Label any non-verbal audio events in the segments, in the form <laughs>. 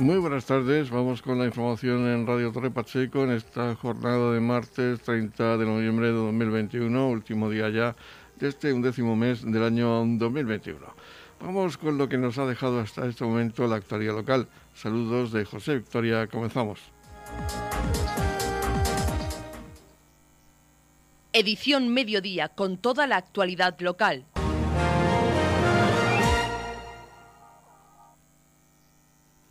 Muy buenas tardes, vamos con la información en Radio Torre Pacheco en esta jornada de martes 30 de noviembre de 2021, último día ya de este undécimo mes del año 2021. Vamos con lo que nos ha dejado hasta este momento la actualidad local. Saludos de José Victoria, comenzamos. Edición Mediodía con toda la actualidad local.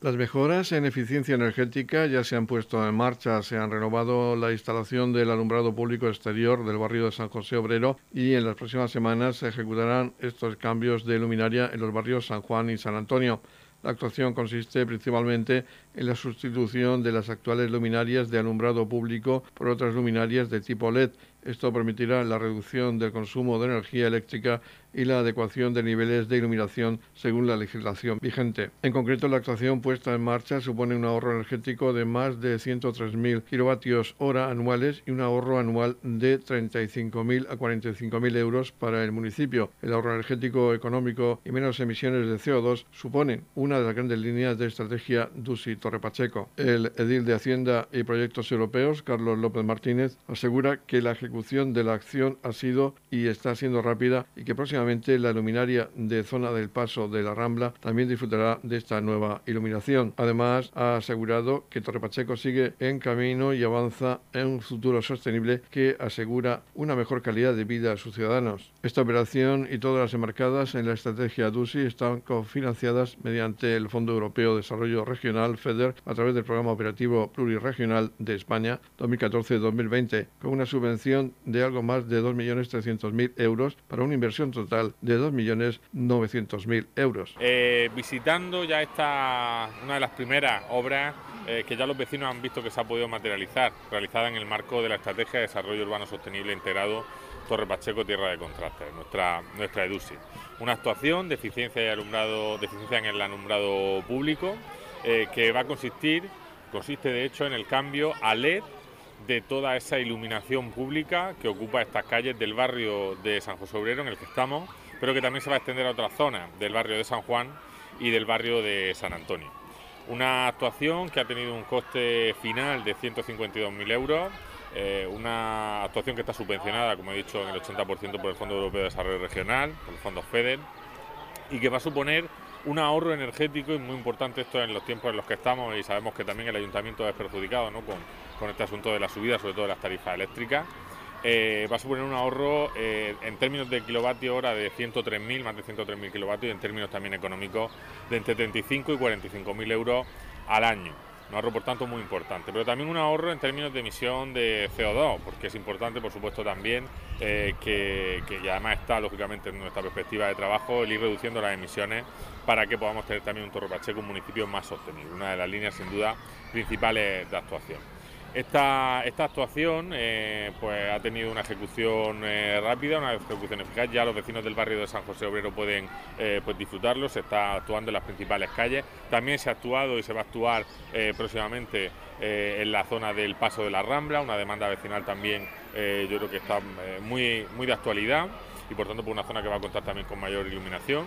Las mejoras en eficiencia energética ya se han puesto en marcha, se han renovado la instalación del alumbrado público exterior del barrio de San José Obrero y en las próximas semanas se ejecutarán estos cambios de luminaria en los barrios San Juan y San Antonio. La actuación consiste principalmente en la sustitución de las actuales luminarias de alumbrado público por otras luminarias de tipo LED. Esto permitirá la reducción del consumo de energía eléctrica y la adecuación de niveles de iluminación según la legislación vigente. En concreto, la actuación puesta en marcha supone un ahorro energético de más de 103.000 kilovatios hora anuales y un ahorro anual de 35.000 a 45.000 euros para el municipio. El ahorro energético económico y menos emisiones de CO2 suponen una de las grandes líneas de estrategia DUSI Torre Pacheco. El edil de Hacienda y Proyectos Europeos, Carlos López Martínez, asegura que la ejecución de la acción ha sido y está siendo rápida y que próximamente la luminaria de zona del paso de la Rambla también disfrutará de esta nueva iluminación. Además, ha asegurado que Torre Pacheco sigue en camino y avanza en un futuro sostenible que asegura una mejor calidad de vida a sus ciudadanos. Esta operación y todas las enmarcadas en la estrategia DUSI están cofinanciadas mediante el Fondo Europeo de Desarrollo Regional, FEDER, a través del Programa Operativo Pluriregional de España 2014-2020, con una subvención de algo más de 2.300.000 euros para una inversión total de 2.900.000 euros. Eh, visitando ya esta, una de las primeras obras eh, que ya los vecinos han visto que se ha podido materializar, realizada en el marco de la Estrategia de Desarrollo Urbano Sostenible Integrado Torre Pacheco Tierra de Contrastes, nuestra, nuestra EDUSI. Una actuación de eficiencia, y alumbrado, de en el alumbrado público eh, que va a consistir, consiste de hecho en el cambio a LED de toda esa iluminación pública que ocupa estas calles del barrio de San José Obrero en el que estamos, pero que también se va a extender a otras zonas del barrio de San Juan y del barrio de San Antonio. Una actuación que ha tenido un coste final de 152.000 euros, eh, una actuación que está subvencionada, como he dicho, en el 80% por el Fondo Europeo de Desarrollo Regional, por el Fondo FEDER, y que va a suponer un ahorro energético y muy importante esto en los tiempos en los que estamos y sabemos que también el ayuntamiento es perjudicado ¿no? con, con este asunto de la subida, sobre todo de las tarifas eléctricas. Eh, va a suponer un ahorro eh, en términos de kilovatio hora de 103.000, más de 103.000 kilovatios y en términos también económicos de entre 35 y 45.000 euros al año. Un ahorro, por tanto, muy importante. Pero también un ahorro en términos de emisión de CO2, porque es importante, por supuesto, también eh, que, que además está, lógicamente, en nuestra perspectiva de trabajo, el ir reduciendo las emisiones para que podamos tener también un Torre Pacheco, un municipio más sostenible. Una de las líneas, sin duda, principales de actuación. Esta, esta actuación eh, pues ha tenido una ejecución eh, rápida, una ejecución eficaz. Ya los vecinos del barrio de San José Obrero pueden eh, pues disfrutarlo. Se está actuando en las principales calles. También se ha actuado y se va a actuar próximamente en la zona del Paso de la Rambla, una demanda vecinal también yo creo que está muy, muy de actualidad y por tanto por una zona que va a contar también con mayor iluminación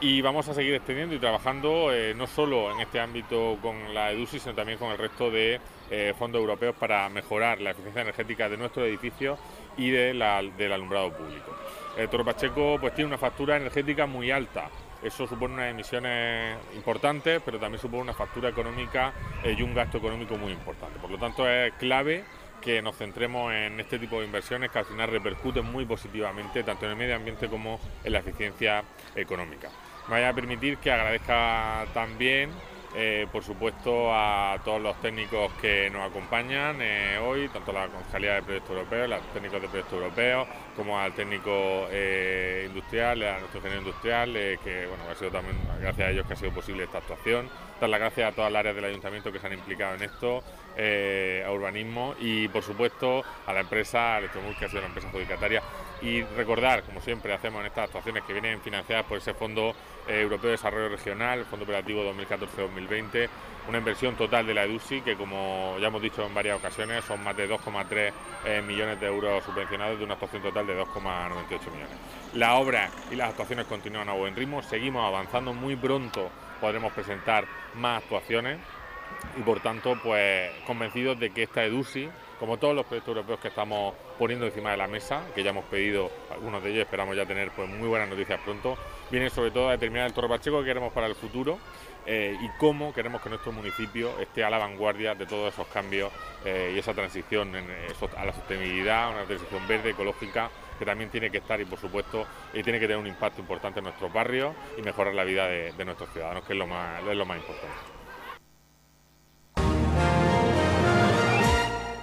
y vamos a seguir extendiendo y trabajando eh, no solo en este ámbito con la EDUSI, sino también con el resto de eh, fondos europeos para mejorar la eficiencia energética de nuestros edificios y de del alumbrado público. El Torre Pacheco pues, tiene una factura energética muy alta. Eso supone unas emisiones importantes, pero también supone una factura económica eh, y un gasto económico muy importante. Por lo tanto, es clave que nos centremos en este tipo de inversiones que al final repercuten muy positivamente tanto en el medio ambiente como en la eficiencia económica. Me vaya a permitir que agradezca también eh, por supuesto, a todos los técnicos que nos acompañan eh, hoy, tanto la Concejalía de Proyectos Europeos, los técnicos de Proyectos Europeos, como al técnico eh, industrial, a nuestro ingeniero industrial, que bueno, ha sido también gracias a ellos que ha sido posible esta actuación. Dar las gracias a todas las áreas del ayuntamiento que se han implicado en esto, a urbanismo y, por supuesto, a la empresa Electromul, que ha sido la empresa adjudicataria. Y recordar, como siempre hacemos en estas actuaciones, que vienen financiadas por ese Fondo Europeo de Desarrollo Regional, el Fondo Operativo 2014-2020 una inversión total de la EDUSI que, como ya hemos dicho en varias ocasiones, son más de 2,3 eh, millones de euros subvencionados de una actuación total de 2,98 millones. La obra y las actuaciones continúan a buen ritmo, seguimos avanzando, muy pronto podremos presentar más actuaciones y por tanto pues convencidos de que esta EDUSI, como todos los proyectos europeos que estamos poniendo encima de la mesa, que ya hemos pedido algunos de ellos, esperamos ya tener pues muy buenas noticias pronto, viene sobre todo a determinar el Torre Pacheco que queremos para el futuro eh, y cómo queremos que nuestro municipio esté a la vanguardia de todos esos cambios eh, y esa transición a la sostenibilidad, una transición verde, ecológica, que también tiene que estar y por supuesto y tiene que tener un impacto importante en nuestros barrios y mejorar la vida de, nuestros ciudadanos, que es lo más, es lo más importante.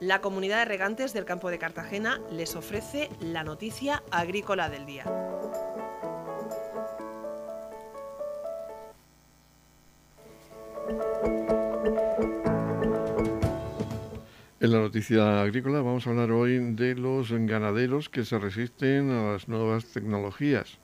La comunidad de regantes del campo de Cartagena les ofrece la noticia agrícola del día. En la noticia agrícola vamos a hablar hoy de los ganaderos que se resisten a las nuevas tecnologías.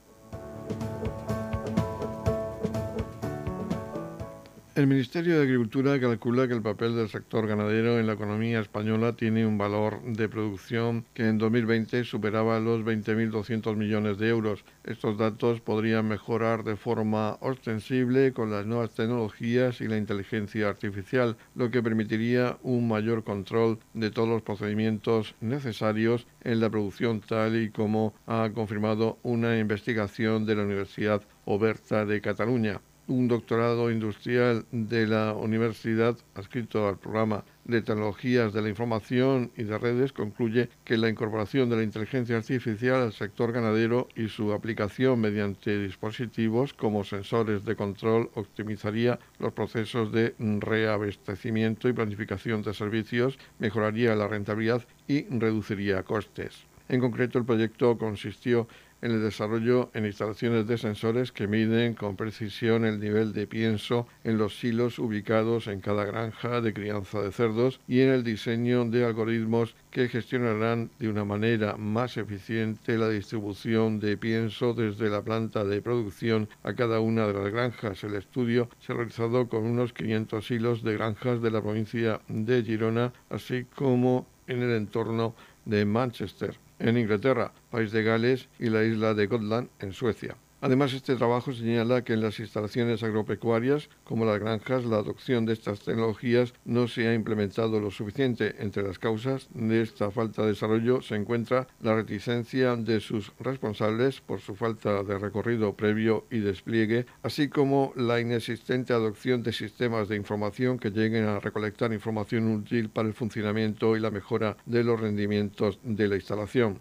El Ministerio de Agricultura calcula que el papel del sector ganadero en la economía española tiene un valor de producción que en 2020 superaba los 20.200 millones de euros. Estos datos podrían mejorar de forma ostensible con las nuevas tecnologías y la inteligencia artificial, lo que permitiría un mayor control de todos los procedimientos necesarios en la producción tal y como ha confirmado una investigación de la Universidad Oberta de Cataluña un doctorado industrial de la universidad adscrito al programa de tecnologías de la información y de redes concluye que la incorporación de la inteligencia artificial al sector ganadero y su aplicación mediante dispositivos como sensores de control optimizaría los procesos de reabastecimiento y planificación de servicios, mejoraría la rentabilidad y reduciría costes. En concreto, el proyecto consistió en el desarrollo en instalaciones de sensores que miden con precisión el nivel de pienso en los silos ubicados en cada granja de crianza de cerdos y en el diseño de algoritmos que gestionarán de una manera más eficiente la distribución de pienso desde la planta de producción a cada una de las granjas. El estudio se ha realizado con unos 500 silos de granjas de la provincia de Girona, así como en el entorno de Manchester en Inglaterra, País de Gales y la isla de Gotland en Suecia. Además, este trabajo señala que en las instalaciones agropecuarias, como las granjas, la adopción de estas tecnologías no se ha implementado lo suficiente. Entre las causas de esta falta de desarrollo se encuentra la reticencia de sus responsables por su falta de recorrido previo y despliegue, así como la inexistente adopción de sistemas de información que lleguen a recolectar información útil para el funcionamiento y la mejora de los rendimientos de la instalación.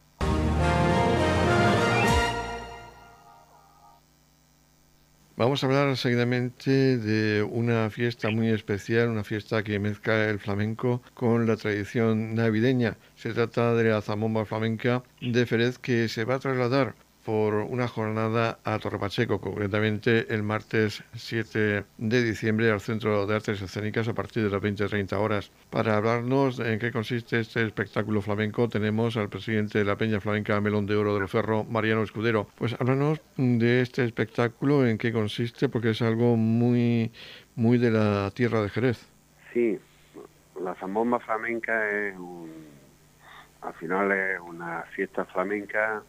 Vamos a hablar seguidamente de una fiesta muy especial, una fiesta que mezcla el flamenco con la tradición navideña. Se trata de la zamomba flamenca de Ferez que se va a trasladar por una jornada a Torre Pacheco, concretamente el martes 7 de diciembre al Centro de Artes Escénicas a partir de las 20-30 horas. Para hablarnos en qué consiste este espectáculo flamenco, tenemos al presidente de la Peña Flamenca Melón de Oro del Ferro, Mariano Escudero. Pues háblanos de este espectáculo, en qué consiste, porque es algo muy, muy de la tierra de Jerez. Sí, la zambomba flamenca es al final es una fiesta flamenca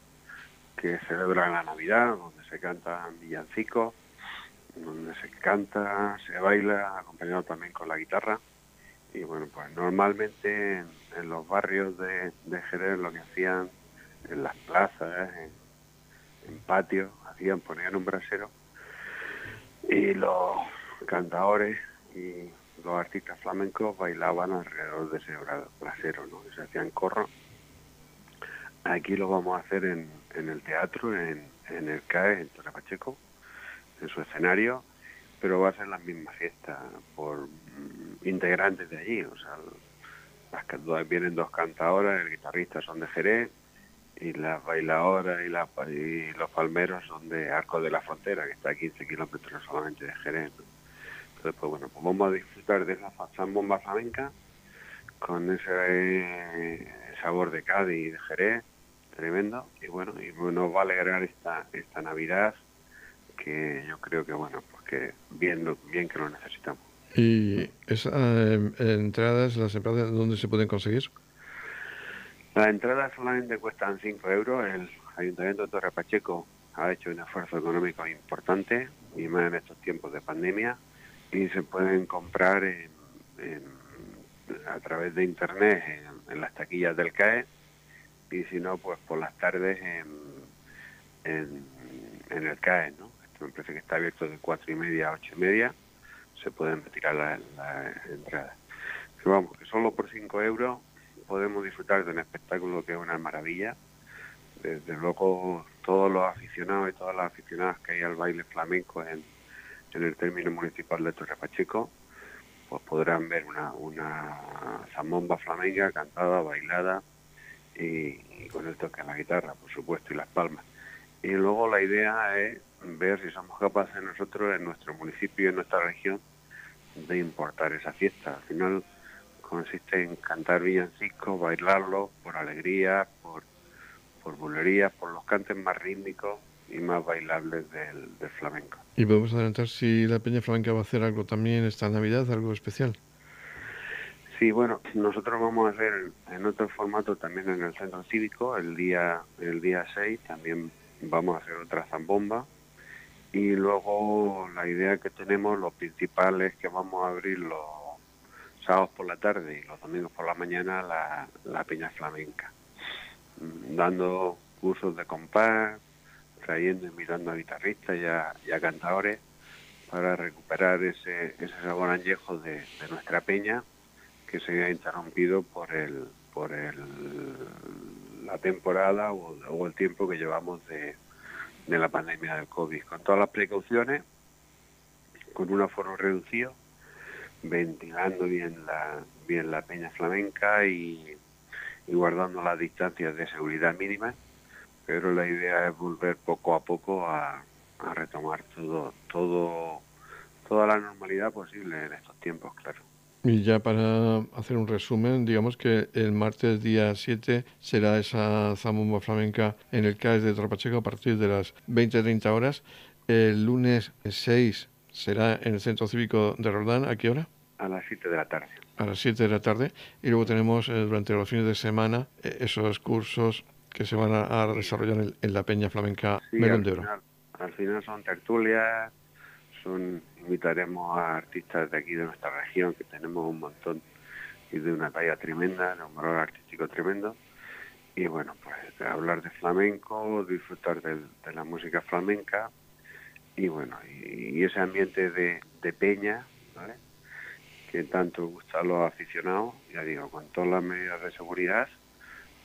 que celebra la Navidad, donde se cantan villancicos, donde se canta, se baila, acompañado también con la guitarra. Y bueno, pues normalmente en, los barrios de, Jerez lo que hacían en las plazas, en, patios, hacían, ponían un brasero y los cantadores y los artistas flamencos bailaban alrededor de ese brasero, ¿no? se hacían corro. Aquí lo vamos a hacer en, en el teatro, en, en el CAE, en Torre Pacheco, en su escenario, pero va a ser la misma fiesta por mm, integrantes de allí, o sea, las, vienen dos cantadoras, el guitarrista son de Jerez y las bailadoras y, los palmeros son de Arco de la Frontera, que está a 15 kilómetros solamente de Jerez. Entonces, pues bueno, pues vamos a disfrutar de esa zambomba flamenca con ese eh, sabor de Cádiz y de Jerez, tremendo, y bueno, y nos va a alegrar esta, esta Navidad que yo creo que, bueno, pues que bien, bien que lo necesitamos. ¿Y esas eh, entradas, las entradas, dónde se pueden conseguir? Las entradas solamente cuestan 5 euros. El Ayuntamiento de Torre Pacheco ha hecho un esfuerzo económico importante, y más en estos tiempos de pandemia, y se pueden comprar a través de Internet en, las taquillas del CAE, y si no, pues por las tardes en, en, el CAE, ¿no? Esto me parece que está abierto de cuatro y media a ocho y media se pueden retirar las la entradas. Pero vamos, que solo por 5 euros podemos disfrutar de un espectáculo que es una maravilla. Desde luego, todos los aficionados y todas las aficionadas que hay al baile flamenco en, en el término municipal de Torre Pacheco, pues podrán ver una, una zambomba flamenca cantada, bailada y, y, con toque en la guitarra, por supuesto, y las palmas. Y luego la idea es ver si somos capaces nosotros en nuestro municipio y en nuestra región de importar esa fiesta. Al final consiste en cantar villancicos, bailarlo por alegría, por, por bulería, por los cantes más rítmicos y más bailables del, flamenco. ¿Y podemos adelantar si la Peña Flamenca va a hacer algo también esta Navidad, algo especial? Sí, bueno, nosotros vamos a hacer en otro formato también en el centro cívico, el día el día 6 también vamos a hacer otra zambomba. Y luego la idea que tenemos, lo principal es que vamos a abrir los sábados por la tarde y los domingos por la mañana la, la peña flamenca, mm, dando cursos de compás, trayendo, invitando a guitarristas y a, cantadores para recuperar ese, ese sabor añejo de, nuestra peña que se ha interrumpido por el por el, la temporada o el tiempo que llevamos de, de la pandemia del COVID, con todas las precauciones, con un aforo reducido, ventilando bien la, bien la peña flamenca y, guardando las distancias de seguridad mínimas, pero la idea es volver poco a poco a, a retomar todo, todo, toda la normalidad posible en estos tiempos, claro. Y ya para hacer un resumen, digamos que el martes día 7 será esa zambomba flamenca en el CAES de Tropacheco a partir de las 20-30 horas. El lunes 6 será en el Centro Cívico de Roldán. ¿A qué hora? A las 7 de la tarde. A las 7 de la tarde. Y luego tenemos eh, durante los fines de semana eh, esos cursos que se van a, desarrollar en, la Peña Flamenca Melón de Oro. al final son tertulias, invitaremos a artistas de aquí de nuestra región, que tenemos un montón y de una talla tremenda, de un valor artístico tremendo. Y bueno, pues hablar de flamenco, disfrutar de, la música flamenca y bueno, y, ese ambiente de, peña, ¿vale? que tanto gusta a los aficionados, ya digo, con todas las medidas de seguridad,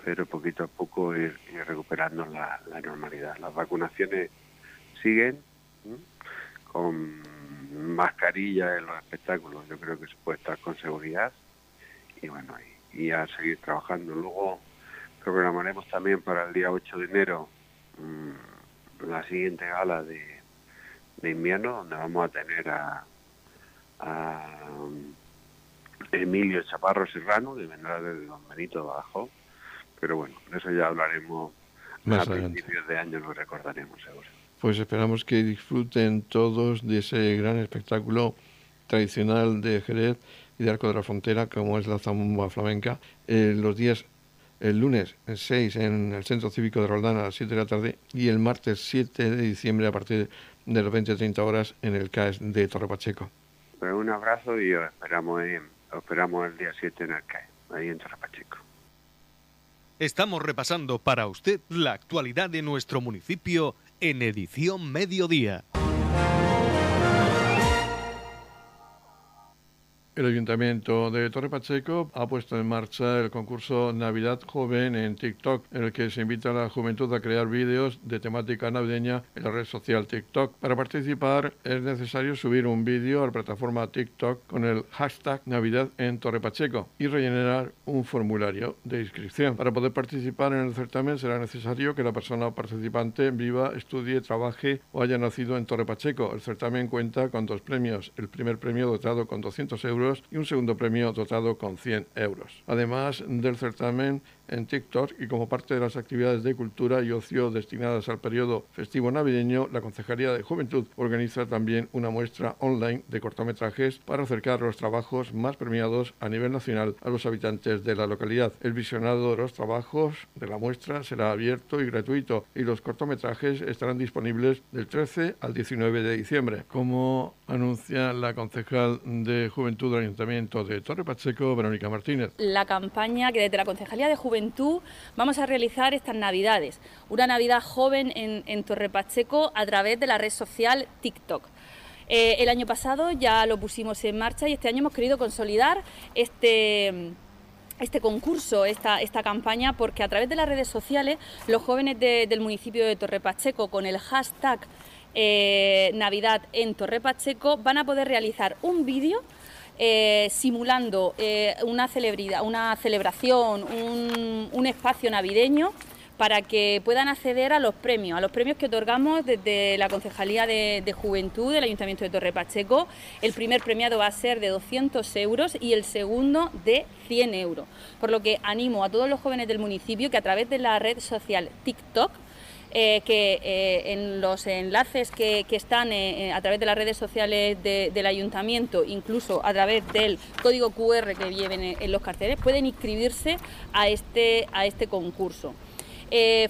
pero poquito a poco ir, recuperando la, normalidad. Las vacunaciones siguen con mascarilla en los espectáculos, yo creo que se puede estar con seguridad. Y bueno, y, a seguir trabajando. Luego programaremos también para el día 8 de enero mm, la siguiente gala de, de, invierno, donde vamos a tener a, Emilio Chaparro Serrano, que vendrá desde Don Benito abajo, pero bueno, de eso ya hablaremos Más a principios de año, lo recordaremos seguro pues esperamos que disfruten todos de ese gran espectáculo tradicional de Jerez y de Arco de la Frontera, como es la zambomba flamenca, eh, los días, el lunes 6 en el Centro Cívico de Roldán a las 7 de la tarde y el martes 7 de diciembre a partir de las 20-30 horas en el CAES de Torre Pacheco. Pues un abrazo y os esperamos, esperamos el día 7 en el CAES, ahí en Torre Pacheco. Estamos repasando para usted la actualidad de nuestro municipio en edición mediodía. El Ayuntamiento de Torre Pacheco ha puesto en marcha el concurso Navidad Joven en TikTok, en el que se invita a la juventud a crear vídeos de temática navideña en la red social TikTok. Para participar es necesario subir un vídeo a la plataforma TikTok con el hashtag Navidad en Torre Pacheco y rellenar un formulario de inscripción. Para poder participar en el certamen será necesario que la persona participante viva, estudie, trabaje o haya nacido en Torre Pacheco. El certamen cuenta con dos premios. El primer premio dotado con 200 euros y un segundo premio dotado con 100 euros. Además del certamen en TikTok y como parte de las actividades de cultura y ocio destinadas al periodo festivo navideño, la Concejalía de Juventud organiza también una muestra online de cortometrajes para acercar los trabajos más premiados a nivel nacional a los habitantes de la localidad. El visionado de los trabajos de la muestra será abierto y gratuito y los cortometrajes estarán disponibles del 13 al 19 de diciembre. Como anuncia la concejal de Juventud del Ayuntamiento de Torre Pacheco, Verónica Martínez. La campaña que desde la Concejalía de Juventud vamos a realizar estas Navidades, una Navidad joven en, Torre Pacheco a través de la red social TikTok. Eh, el año pasado ya lo pusimos en marcha y este año hemos querido consolidar este este concurso, esta, esta campaña, porque a través de las redes sociales los jóvenes del municipio de Torre Pacheco con el hashtag eh, Navidad en Torre Pacheco van a poder realizar un vídeo eh, simulando eh, una, celebridad, una celebración, un, espacio navideño para que puedan acceder a los premios, a los premios que otorgamos desde la Concejalía de, Juventud del Ayuntamiento de Torre Pacheco. El primer premiado va a ser de 200 euros y el segundo de 100 euros. Por lo que animo a todos los jóvenes del municipio que a través de la red social TikTok eh, que eh, en los enlaces que, están eh, a través de las redes sociales del ayuntamiento, incluso a través del código QR que lleven en, los carteles, pueden inscribirse a este, a este concurso.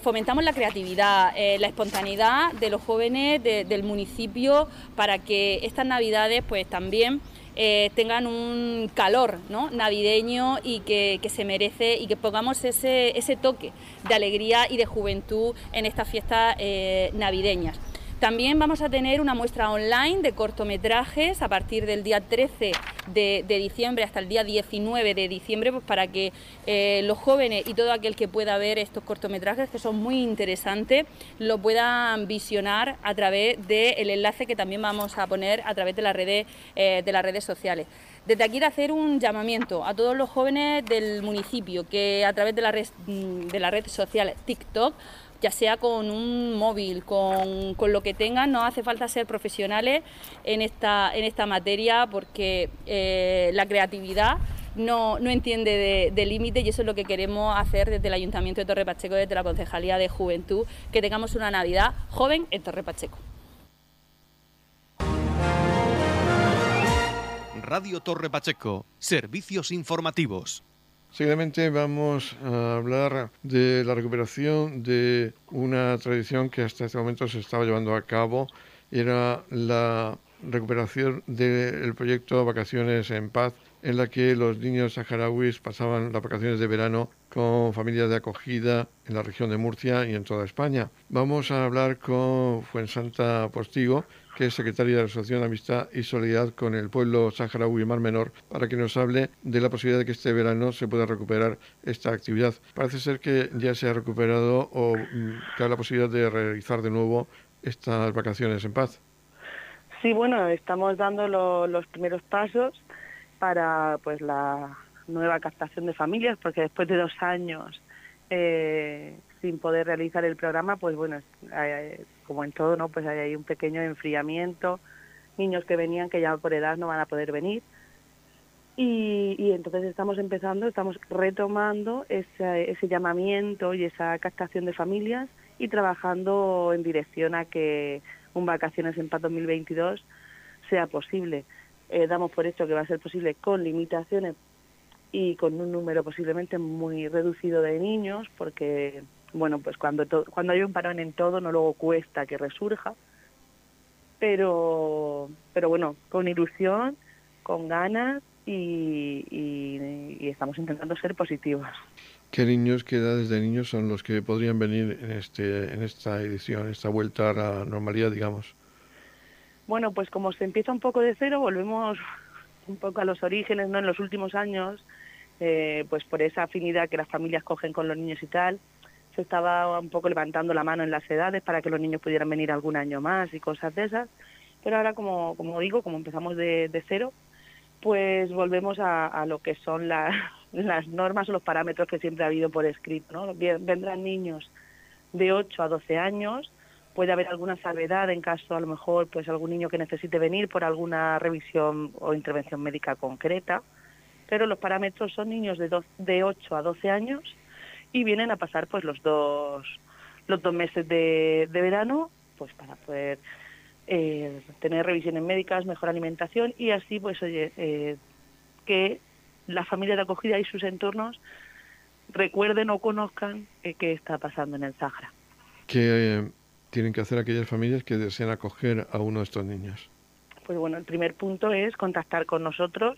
fomentamos la creatividad, la espontaneidad de los jóvenes del municipio para que estas navidades pues también eh, tengan un calor navideño y que, se merece y que pongamos ese, toque de alegría y de juventud en estas fiestas eh, navideñas. También vamos a tener una muestra online de cortometrajes a partir del día 13 de, diciembre hasta el día 19 de diciembre, pues para que eh, los jóvenes y todo aquel que pueda ver estos cortometrajes, que son muy interesantes, lo puedan visionar a través del enlace que también vamos a poner a través de las redes, eh, de las redes sociales. Desde aquí hacer un llamamiento a todos los jóvenes del municipio que a través de la red, de la red social TikTok ya sea con un móvil, con, lo que tengan, no hace falta ser profesionales en esta, en esta materia porque eh, la creatividad no, entiende de, límite y eso es lo que queremos hacer desde el Ayuntamiento de Torre Pacheco, desde la Concejalía de Juventud, que tengamos una Navidad joven en Torre Pacheco. Radio Torre Pacheco, servicios informativos. Seguidamente vamos a hablar de la recuperación de una tradición que hasta este momento se estaba llevando a cabo. Era la recuperación del proyecto Vacaciones en Paz, en la que los niños saharauis pasaban las vacaciones de verano con familias de acogida en la región de Murcia y en toda España. Vamos a hablar con Fuensanta Postigo, que es secretaria de la Asociación de Amistad y Solidaridad con el pueblo saharaui Mar Menor, para que nos hable de la posibilidad de que este verano se pueda recuperar esta actividad. Parece ser que ya se ha recuperado o mm, que hay la posibilidad de realizar de nuevo estas vacaciones en paz. Sí, bueno, estamos dando los primeros pasos para pues la nueva captación de familias, porque después de dos años eh, sin poder realizar el programa, pues bueno, como en todo, ¿no? Pues hay un pequeño enfriamiento, niños que venían que ya por edad no van a poder venir. Y, entonces estamos empezando, estamos retomando ese, ese llamamiento y esa captación de familias y trabajando en dirección a que un Vacaciones en Paz 2022 sea posible. Eh, damos por hecho que va a ser posible con limitaciones y con un número posiblemente muy reducido de niños, porque bueno, pues cuando, cuando hay un parón en todo, no luego cuesta que resurja, pero, pero bueno, con ilusión, con ganas y, y, estamos intentando ser positivos. ¿Qué niños, qué edades de niños son los que podrían venir en, este, en esta edición, esta vuelta a la normalidad, digamos? Bueno, pues como se empieza un poco de cero, volvemos un poco a los orígenes, ¿no? En los últimos años, eh, pues por esa afinidad que las familias cogen con los niños y tal, se estaba un poco levantando la mano en las edades para que los niños pudieran venir algún año más y cosas de esas. Pero ahora, como, como digo, como empezamos de, de cero, pues volvemos a, lo que son la, <laughs> las normas o los parámetros que siempre ha habido por escrito. ¿no? Vendrán niños de 8 a 12 años, puede haber alguna salvedad en caso a lo mejor pues algún niño que necesite venir por alguna revisión o intervención médica concreta, pero los parámetros son niños de, de 8 a 12 años y vienen a pasar pues los dos los dos meses de, de verano pues para poder eh, tener revisiones médicas, mejor alimentación y así pues oye eh, que la familia de acogida y sus entornos recuerden o conozcan eh, qué está pasando en el Sahara. ¿Qué eh, tienen que hacer aquellas familias que desean acoger a uno de estos niños? Pues bueno, el primer punto es contactar con nosotros,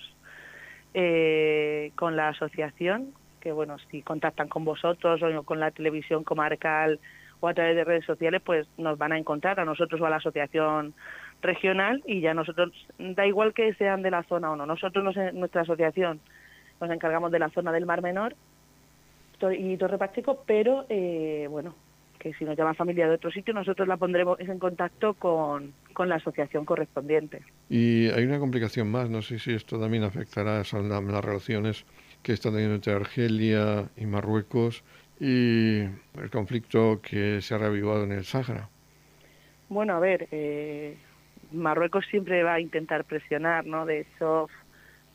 eh, con la asociación, que bueno, si contactan con vosotros o con la televisión comarcal o a través de redes sociales, pues nos van a encontrar a nosotros o a la asociación regional y ya nosotros, da igual que sean de la zona o no, nosotros, nos, nuestra asociación, nos encargamos de la zona del Mar Menor y Torre Pacheco, pero eh, bueno, que si nos llama familia de otro sitio, nosotros la pondremos en contacto con, con la asociación correspondiente. Y hay una complicación más, no sé si esto también afectará a las relaciones que están teniendo entre Argelia y Marruecos y el conflicto que se ha reavivado en el Sáhara. Bueno, a ver, eh, Marruecos siempre va a intentar presionar, ¿no? De hecho,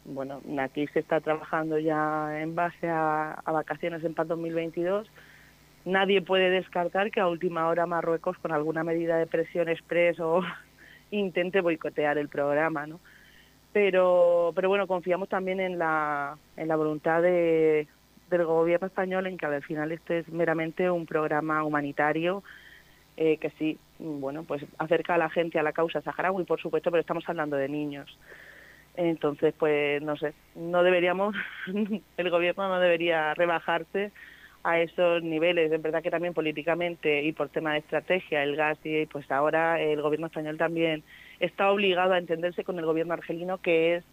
bueno, aquí se está trabajando ya en base a, a vacaciones en PAS 2022. Nadie puede descartar que a última hora Marruecos, con alguna medida de presión expreso, <laughs> intente boicotear el programa, ¿no? Pero, pero bueno, confiamos también en la, en la voluntad de, del gobierno español en que al final este es meramente un programa humanitario eh, que sí, bueno, pues acerca a la gente a la causa saharaui, por supuesto, pero estamos hablando de niños. Entonces, pues no sé, no deberíamos, <laughs> el gobierno no debería rebajarse a esos niveles. Es verdad que también políticamente y por tema de estrategia, el gas y pues ahora el gobierno español también está obligado a entenderse con el gobierno argelino que es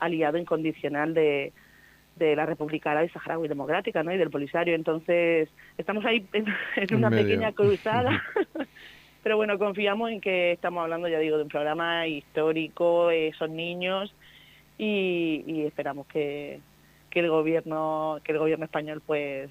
aliado incondicional de, de la República Árabe Saharaui Democrática ¿no? y del Polisario. Entonces, estamos ahí en, <laughs> en una pequeña cruzada. <laughs> Pero bueno, confiamos en que estamos hablando, ya digo, de un programa histórico, eh, son niños y, y esperamos que, que, el gobierno que el gobierno español pues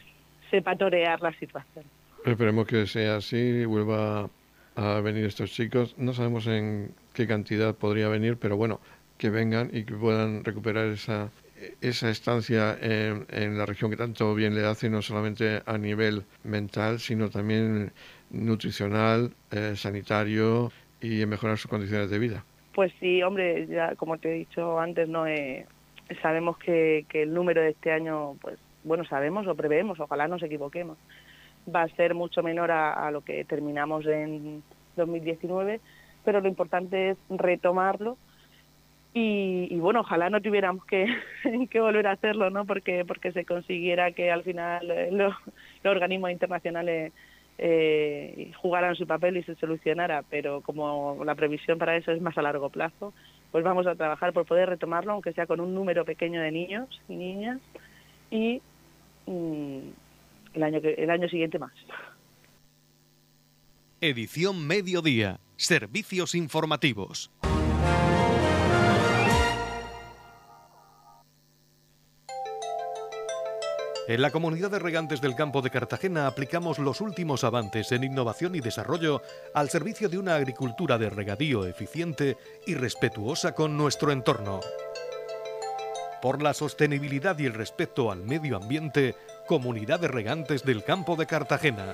sepa torear la situación. Esperemos que sea así y vuelva a venir estos chicos. No sabemos en qué cantidad podría venir, pero bueno, que vengan y que puedan recuperar esa esa estancia en, en, la región que tanto bien le hace, no solamente a nivel mental, sino también nutricional, eh, sanitario y en mejorar sus condiciones de vida. Pues sí, hombre, ya como te he dicho antes, no eh, sabemos que, que, el número de este año, pues bueno, sabemos o preveemos, ojalá nos equivoquemos, va a ser mucho menor a, a lo que terminamos en 2019, pero lo importante es retomarlo y, y, bueno, ojalá no tuviéramos que, <laughs> que, volver a hacerlo, ¿no? Porque, porque se consiguiera que al final los, los organismos internacionales eh, jugaran su papel y se solucionara, pero como la previsión para eso es más a largo plazo, pues vamos a trabajar por poder retomarlo, aunque sea con un número pequeño de niños y niñas, y el, año que, el año siguiente más. Edición Mediodía. Servicios informativos. En la comunidad de regantes del campo de Cartagena aplicamos los últimos avances en innovación y desarrollo al servicio de una agricultura de regadío eficiente y respetuosa con nuestro entorno. Por la sostenibilidad y el respeto al medio ambiente, Comunidad de Regantes del Campo de Cartagena.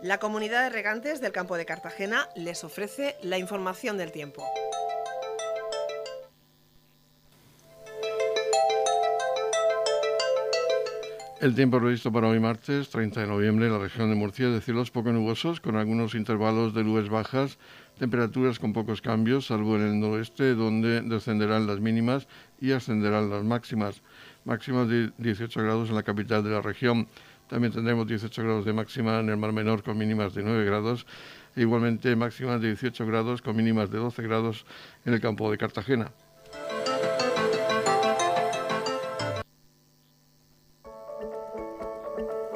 La Comunidad de Regantes del Campo de Cartagena les ofrece la información del tiempo. El tiempo previsto para hoy martes 30 de noviembre en la región de Murcia es de cielos poco nubosos con algunos intervalos de nubes bajas, temperaturas con pocos cambios, salvo en el noroeste donde descenderán las mínimas y ascenderán las máximas. Máximas de 18 grados en la capital de la región. También tendremos 18 grados de máxima en el Mar Menor con mínimas de 9 grados. E igualmente máximas de 18 grados con mínimas de 12 grados en el campo de Cartagena.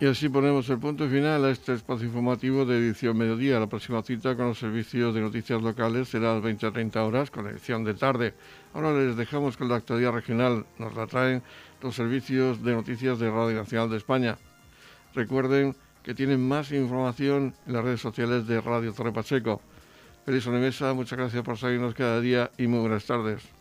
Y así ponemos el punto final a este espacio informativo de edición mediodía. La próxima cita con los servicios de noticias locales será a las 20 a 30 horas con edición de tarde. Ahora les dejamos con la actualidad regional. Nos la traen los servicios de noticias de Radio Nacional de España. Recuerden que tienen más información en las redes sociales de Radio Torre Pacheco. Feliz Mesa, muchas gracias por seguirnos cada día y muy buenas tardes.